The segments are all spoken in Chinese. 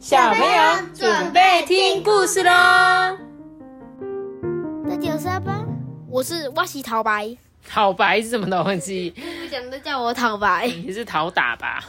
小朋友准备听故事喽！大家好，我是挖西桃白，桃白是什么东西？不讲都叫我桃白。你是讨打吧？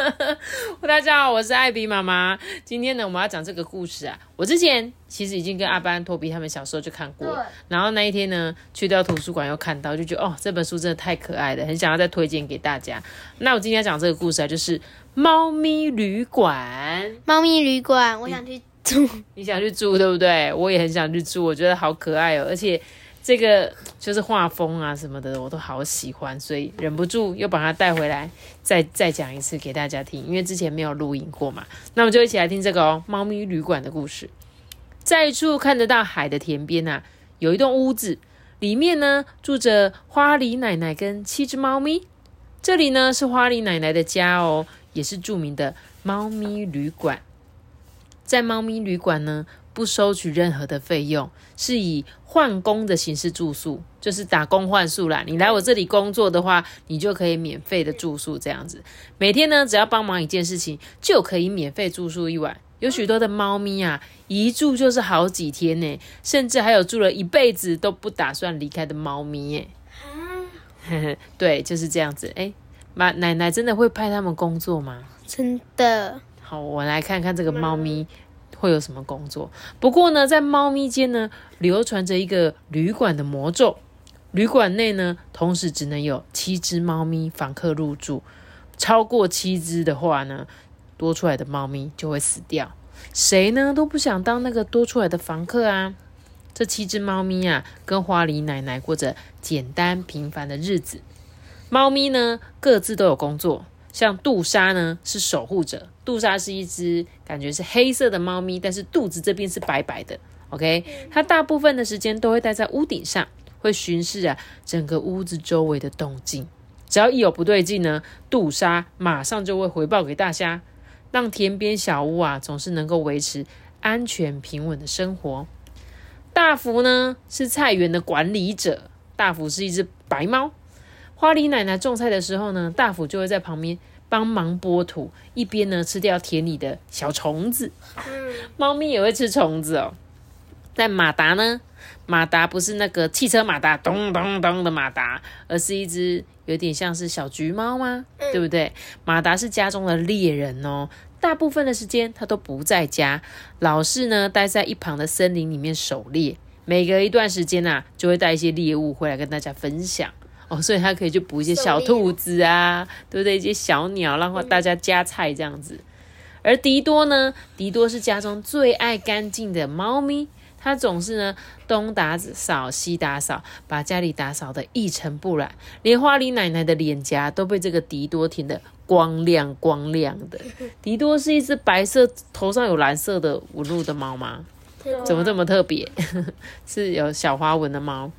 大家好，我是艾比妈妈。今天呢，我们要讲这个故事啊。我之前其实已经跟阿班、托比他们小时候就看过，然后那一天呢，去到图书馆又看到，就觉得哦，这本书真的太可爱了，很想要再推荐给大家。那我今天要讲这个故事啊，就是猫咪旅馆。猫咪旅馆，我想去住。你想去住对不对？我也很想去住，我觉得好可爱哦，而且这个就是画风啊什么的，我都好喜欢，所以忍不住又把它带回来，再再讲一次给大家听，因为之前没有录影过嘛。那我们就一起来听这个哦，猫咪旅馆的故事。在一处看得到海的田边啊，有一栋屋子，里面呢住着花梨奶奶跟七只猫咪。这里呢是花梨奶奶的家哦，也是著名的猫咪旅馆。在猫咪旅馆呢，不收取任何的费用，是以换工的形式住宿，就是打工换宿啦。你来我这里工作的话，你就可以免费的住宿这样子。每天呢，只要帮忙一件事情，就可以免费住宿一晚。有许多的猫咪啊，一住就是好几天呢，甚至还有住了一辈子都不打算离开的猫咪耶。对，就是这样子。哎，妈奶奶真的会派他们工作吗？真的，好，我来看看这个猫咪会有什么工作。不过呢，在猫咪间呢，流传着一个旅馆的魔咒。旅馆内呢，同时只能有七只猫咪访客入住，超过七只的话呢，多出来的猫咪就会死掉。谁呢都不想当那个多出来的房客啊！这七只猫咪啊，跟花梨奶奶过着简单平凡的日子。猫咪呢，各自都有工作。像杜莎呢，是守护者。杜莎是一只感觉是黑色的猫咪，但是肚子这边是白白的。OK，它大部分的时间都会待在屋顶上，会巡视啊整个屋子周围的动静。只要一有不对劲呢，杜莎马上就会回报给大家，让田边小屋啊总是能够维持安全平稳的生活。大福呢是菜园的管理者，大福是一只白猫。花梨奶奶种菜的时候呢，大福就会在旁边帮忙拨土，一边呢吃掉田里的小虫子。猫咪也会吃虫子哦。但马达呢？马达不是那个汽车马达咚咚咚的马达，而是一只有点像是小橘猫吗？对不对？马达是家中的猎人哦。大部分的时间它都不在家，老是呢待在一旁的森林里面狩猎。每隔一段时间呐、就会带一些猎物回来跟大家分享哦，所以他可以去捕一些小兔子啊，对不对？一些小鸟，让大家夹菜这样子。而迪多呢，迪多是家中最爱干净的猫咪，它总是呢东打扫西打扫，把家里打扫的一尘不染，连花梨奶奶的脸颊都被这个迪多舔的光亮光亮的。迪多是一只白色、头上有蓝色的纹路的猫吗？怎么这么特别？是有小花纹的猫。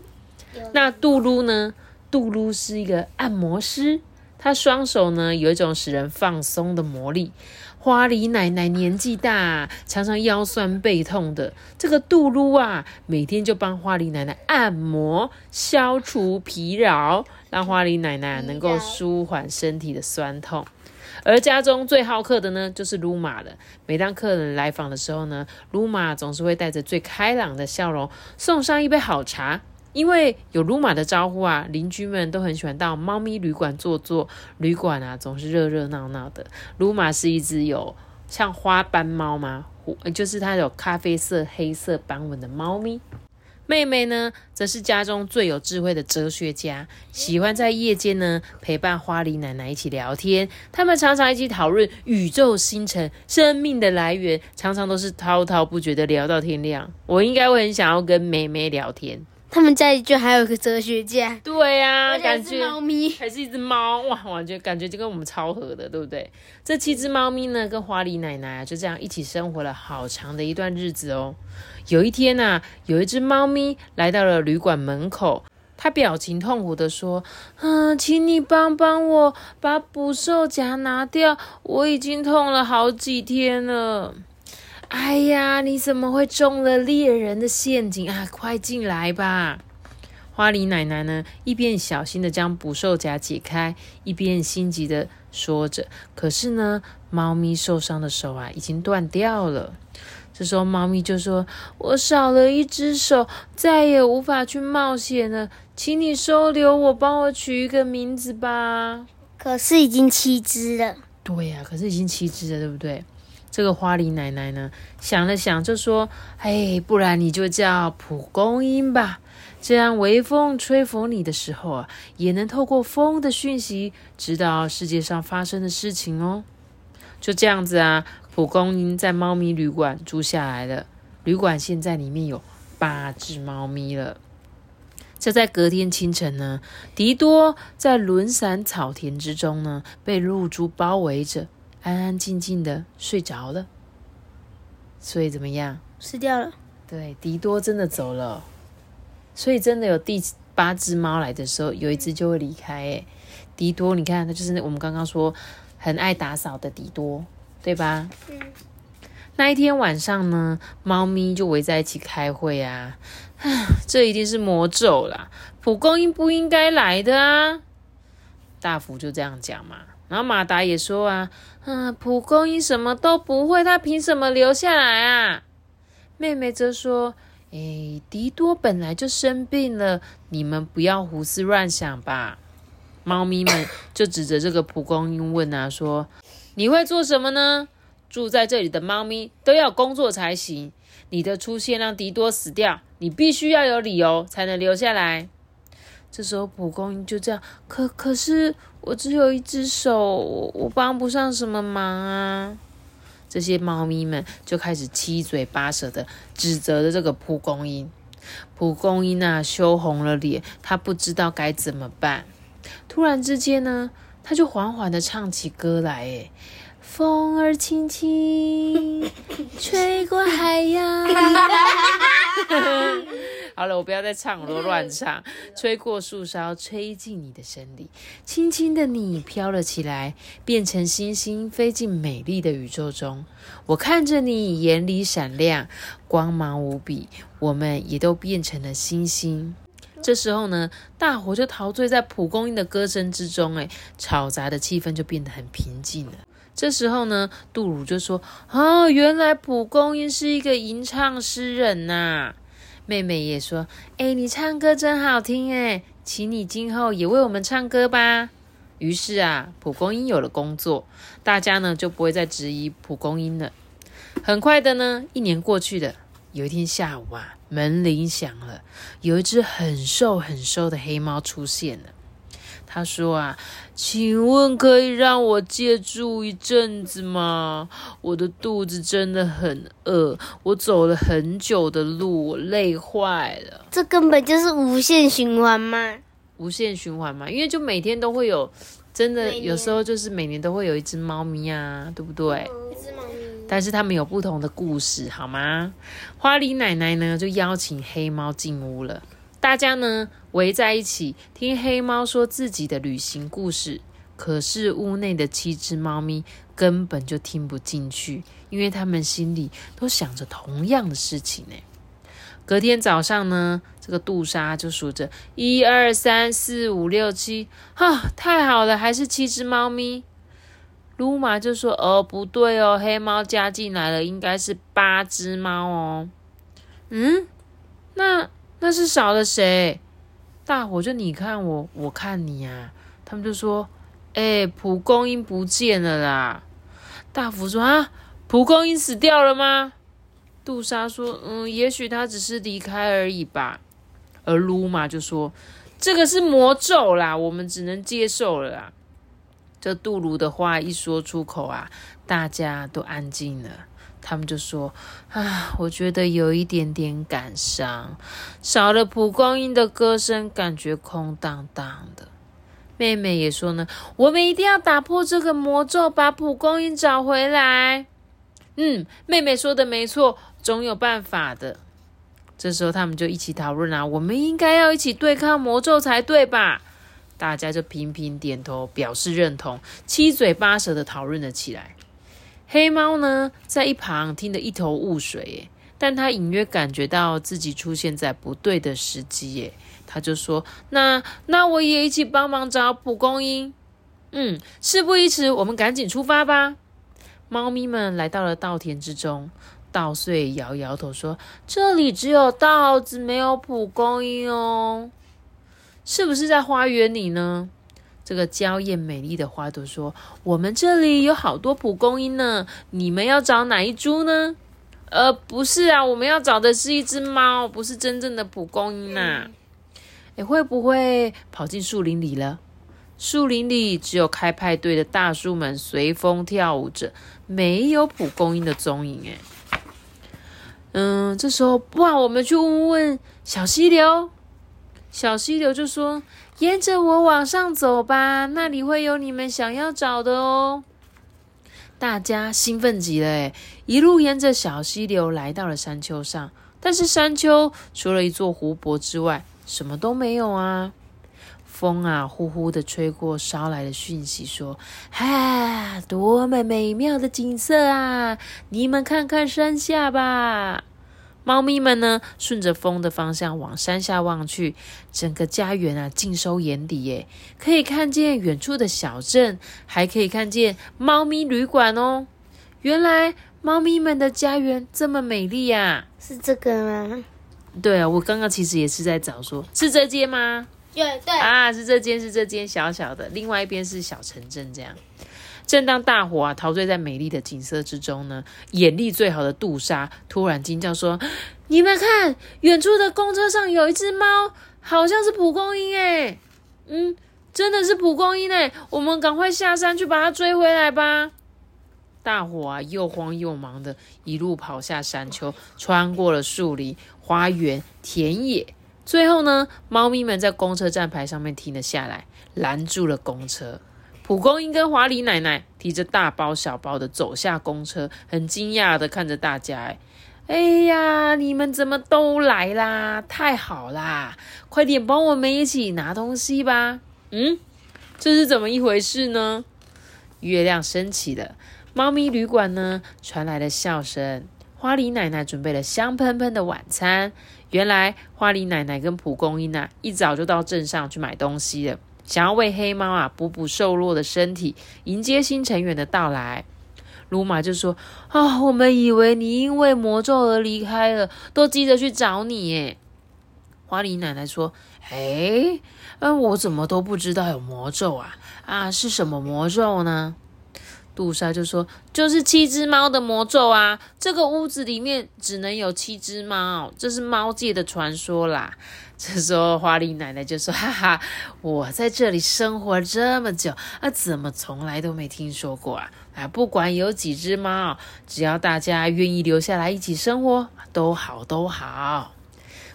那杜噜呢？杜噜是一个按摩师，他双手呢有一种使人放松的魔力。花梨奶奶年纪大，常常腰酸背痛的。这个杜噜啊，每天就帮花梨奶奶按摩，消除疲劳，让花梨奶奶能够舒缓身体的酸痛。而家中最好客的呢，就是鲁玛了。每当客人来访的时候呢，鲁玛总是会带着最开朗的笑容，送上一杯好茶。因为有鲁马的招呼啊，邻居们都很喜欢到猫咪旅馆坐坐。旅馆啊，总是热热闹闹的。鲁马是一只有像花斑猫吗？就是它有咖啡色、黑色斑纹的猫咪。妹妹呢，则是家中最有智慧的哲学家，喜欢在夜间呢陪伴花梨奶奶一起聊天。他们常常一起讨论宇宙、星辰、生命的来源，常常都是滔滔不绝的聊到天亮。我应该会很想要跟妹妹聊天。他们家里就还有个哲学家，对呀、感觉猫咪。还是一只猫哇，我觉感觉就跟我们超合的，对不对？这七只猫咪呢，跟花梨奶奶啊，就这样一起生活了好长的一段日子哦。有一天呐、有一只猫咪来到了旅馆门口，它表情痛苦的说：“嗯，请你帮帮我，把捕兽夹拿掉，我已经痛了好几天了。”哎呀，你怎么会中了猎人的陷阱啊？快进来吧！花梨奶奶呢，一边小心的将捕兽夹解开，一边心急的说着：“可是呢，猫咪受伤的手啊，已经断掉了。”这时候，猫咪就说：“我少了一只手，再也无法去冒险了，请你收留我，帮我取一个名字吧。”可是已经七只了。对呀、可是已经七只了，对不对？这个花梨奶奶呢，想了想就说：“哎，不然你就叫蒲公英吧，这样微风吹拂你的时候啊，也能透过风的讯息，知道世界上发生的事情哦。”就这样子啊，蒲公英在猫咪旅馆住下来了。旅馆现在里面有八只猫咪了。就在隔天清晨呢，迪多在轮伞草田之中呢，被露珠包围着，安安静静的睡着了。所以怎么样？死掉了。对，迪多真的走了。所以真的有第八只猫来的时候，有一只就会离开。哎，迪多，你看，它就是那我们刚刚说很爱打扫的迪多，对吧？嗯。那一天晚上呢，猫咪就围在一起开会啊。这一定是魔咒啦！蒲公英不应该来的啊。大福就这样讲嘛。然后马达也说啊，嗯，蒲公英什么都不会，它凭什么留下来啊？妹妹则说，诶，迪多本来就生病了，你们不要胡思乱想吧。猫咪们就指着这个蒲公英问啊，说，你会做什么呢？住在这里的猫咪都要工作才行。你的出现让迪多死掉，你必须要有理由才能留下来。这时候蒲公英就这样，可可是我只有一只手，我我帮不上什么忙啊。这些猫咪们就开始七嘴八舌的指责着这个蒲公英。蒲公英啊，羞红了脸，他不知道该怎么办。突然之间呢，他就缓缓的唱起歌来，哎风儿轻轻吹过海洋。好了，我不要再唱，我都乱唱。吹过树梢，吹进你的身里，轻轻的你飘了起来，变成星星，飞进美丽的宇宙中。我看着你，眼里闪亮，光芒无比。我们也都变成了星星。这时候呢，大伙就陶醉在蒲公英的歌声之中，哎，嘈杂的气氛就变得很平静了。这时候呢，杜鲁就说：“哦，原来蒲公英是一个吟唱诗人呐、妹妹也说：“哎，你唱歌真好听哎，请你今后也为我们唱歌吧。”于是啊，蒲公英有了工作，大家呢就不会再质疑蒲公英了。很快的呢，一年过去了。有一天下午啊，门铃响了，有一只很瘦很瘦的黑猫出现了。他说啊，请问可以让我借住一阵子吗？我的肚子真的很饿，我走了很久的路，我累坏了。这根本就是无限循环嘛。无限循环嘛，因为就每天都会有，真的有时候就是每年都会有一只猫咪啊，对不对？一只猫咪。但是他们有不同的故事，好吗？花梨奶奶呢就邀请黑猫进屋了，大家呢围在一起听黑猫说自己的旅行故事。可是屋内的七只猫咪根本就听不进去，因为他们心里都想着同样的事情呢。隔天早上呢，这个杜莎就数着一二三四五六七，哈，太好了，还是七只猫咪。鲁玛就说：“哦，不对哦，黑猫加进来了，应该是八只猫哦。嗯，那那是少了谁？大伙就你看我，我看你啊。他们就说：哎、蒲公英不见了啦。大福说：啊，蒲公英死掉了吗？杜莎说：嗯，也许它只是离开而已吧。而鲁玛就说：这个是魔咒啦，我们只能接受了啦。这杜鲁的话一说出口啊，大家都安静了。他们就说：“啊，我觉得有一点点感伤，少了蒲公英的歌声，感觉空荡荡的。”妹妹也说呢：“我们一定要打破这个魔咒，把蒲公英找回来。”嗯，妹妹说的没错，总有办法的。这时候他们就一起讨论啊，我们应该要一起对抗魔咒才对吧？大家就频频点头表示认同，七嘴八舌的讨论了起来。黑猫呢，在一旁听得一头雾水，耶，但他隐约感觉到自己出现在不对的时机，耶，他就说：“那那我也一起帮忙找蒲公英。”嗯，事不宜迟，我们赶紧出发吧。猫咪们来到了稻田之中，稻穗摇摇头说：“这里只有稻子，没有蒲公英哦。是不是在花园里呢？”这个娇艳美丽的花朵说：“我们这里有好多蒲公英呢，你们要找哪一株呢？”呃，不是啊，我们要找的是一只猫，不是真正的蒲公英呐。哎，会不会跑进树林里了？树林里只有开派对的大树们随风跳舞着，没有蒲公英的踪影。哎，嗯，这时候不然我们去问问小溪流。小溪流就说：“沿着我往上走吧，那里会有你们想要找的哦。”大家兴奋极了，哎，一路沿着小溪流来到了山丘上，但是山丘除了一座湖泊之外，什么都没有啊。风啊，呼呼的吹过，捎来的讯息说：“哈，多么美妙的景色啊！你们看看山下吧。”猫咪们呢，顺着风的方向往山下望去，整个家园啊，尽收眼底耶！可以看见远处的小镇，还可以看见猫咪旅馆哦。原来猫咪们的家园这么美丽呀！是这个吗？对啊，我刚刚其实也是在找，说是这间吗？对对啊，是这间，是这间小小的，另外一边是小城镇这样。正当大伙啊陶醉在美丽的景色之中呢，眼力最好的杜莎突然惊叫说：“你们看，远处的公车上有一只猫，好像是蒲公英哎！嗯，真的是蒲公英哎！我们赶快下山去把它追回来吧！”大伙啊又慌又忙的一路跑下山丘，穿过了树林、花园、田野，最后呢，猫咪们在公车站牌上面停了下来，拦住了公车。蒲公英跟华梨奶奶提着大包小包的走下公车，很惊讶的看着大家。哎，哎呀，你们怎么都来啦？太好啦！快点帮我们一起拿东西吧。嗯，这是怎么一回事呢？月亮升起了，猫咪旅馆呢传来了笑声。花梨奶奶准备了香喷喷的晚餐。原来花梨奶奶跟蒲公英啊，一早就到镇上去买东西了。想要为黑猫啊补补瘦弱的身体，迎接新成员的到来，鲁玛就说：“啊，我们以为你因为魔咒而离开了，都急着去找你。”耶。花梨奶奶说：“哎，嗯，我怎么都不知道有魔咒啊？啊，是什么魔咒呢？”杜莎就说：“就是七只猫的魔咒啊！这个屋子里面只能有七只猫，这是猫界的传说啦。”这时候，花梨奶奶就说：“哈哈，我在这里生活这么久啊，怎么从来都没听说过啊？啊，不管有几只猫，只要大家愿意留下来一起生活，都好都好。”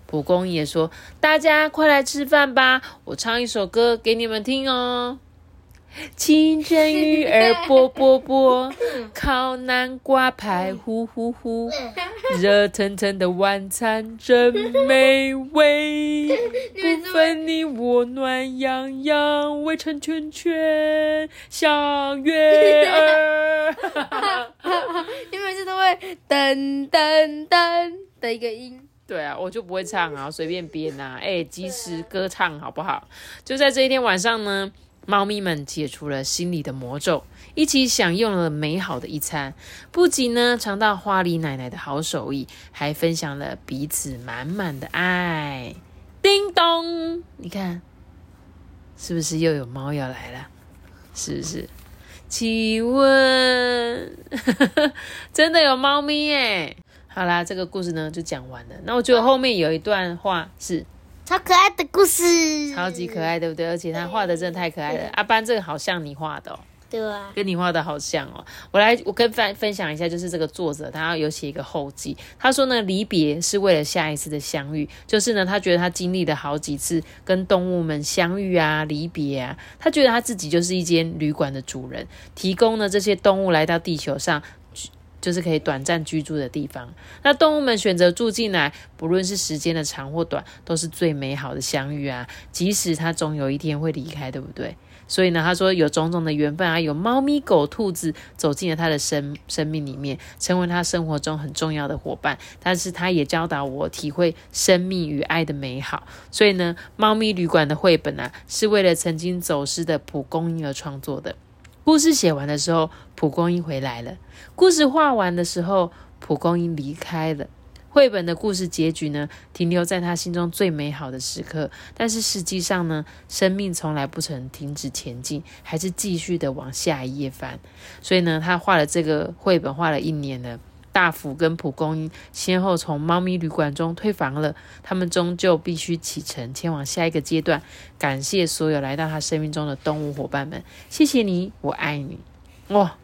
蒲公英也说：“大家快来吃饭吧，我唱一首歌给你们听哦。”清蒸鱼儿啵啵啵，烤南瓜排呼呼呼，热腾腾的晚餐真美味，不分你我暖洋洋，围成圈圈像月儿。你每次都会噔噔噔的一个音。对啊，我就不会唱啊，随便编啊，哎，及时歌唱好不好？就在这一天晚上呢。猫咪们解除了心里的魔咒，一起享用了美好的一餐。不仅呢尝到花梨奶奶的好手艺，还分享了彼此满满的爱。叮咚，你看，是不是又有猫要来了？是不是？请问，真的有猫咪耶？好啦，这个故事呢就讲完了。那我觉得后面有一段话是。超可爱的故事，超级可爱，对不对？而且他画的真的太可爱了。阿班，这个好像你画的哦，对啊，跟你画的好像哦。我来，我跟分分享一下，就是这个作者他有写一个后记，他说呢，离别是为了下一次的相遇，就是呢，他觉得他经历了好几次跟动物们相遇啊、离别啊，他觉得他自己就是一间旅馆的主人，提供呢这些动物来到地球上。就是可以短暂居住的地方。那动物们选择住进来，不论是时间的长或短，都是最美好的相遇啊！即使它总有一天会离开，对不对？所以呢，他说有种种的缘分啊，有猫咪、狗、兔子走进了他的生生命里面，成为他生活中很重要的伙伴。但是他也教导我体会生命与爱的美好。所以呢，猫咪旅馆的绘本啊，是为了曾经走失的蒲公英而创作的。故事写完的时候，蒲公英回来了；故事画完的时候，蒲公英离开了。绘本的故事结局呢，停留在他心中最美好的时刻。但是实际上呢，生命从来不曾停止前进，还是继续的往下一页翻。所以呢，他画了这个绘本，画了一年了。大福跟蒲公英先后从猫咪旅馆中退房了，他们终究必须启程前往下一个阶段。感谢所有来到他生命中的动物伙伴们，谢谢你，我爱你。哇，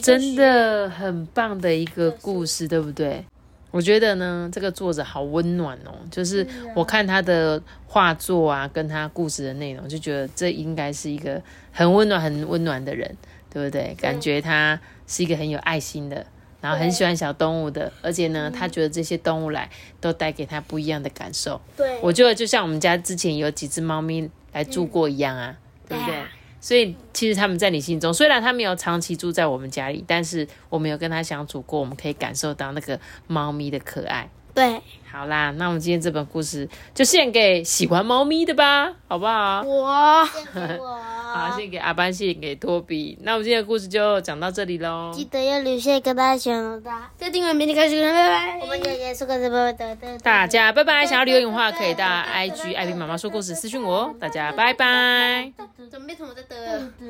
真的很棒的一个故事，对不对？我觉得呢，这个作者好温暖哦。就是我看他的画作啊，跟他故事的内容，就觉得这应该是一个很温暖、很温暖的人，对不对？感觉他是一个很有爱心的，然后很喜欢小动物的，而且呢，他觉得这些动物来都带给他不一样的感受。对，我觉得就像我们家之前有几只猫咪来住过一样啊，对不对？所以其实他们在你心中，虽然他没有长期住在我们家里，但是我们有跟他相处过，我们可以感受到那个猫咪的可爱。对，好啦，那我们今天这本故事就献给喜欢猫咪的吧，好不好？我，好，献给阿班，献给托比。那我们今天的故事就讲到这里喽。记得要留下跟大家讲的，再订阅明天开始，拜拜。我们姐姐说个什么的？大家拜拜。想要留言的话，可以到 IG 艾比妈妈说故事私讯我哦。大家拜拜。准备什么的？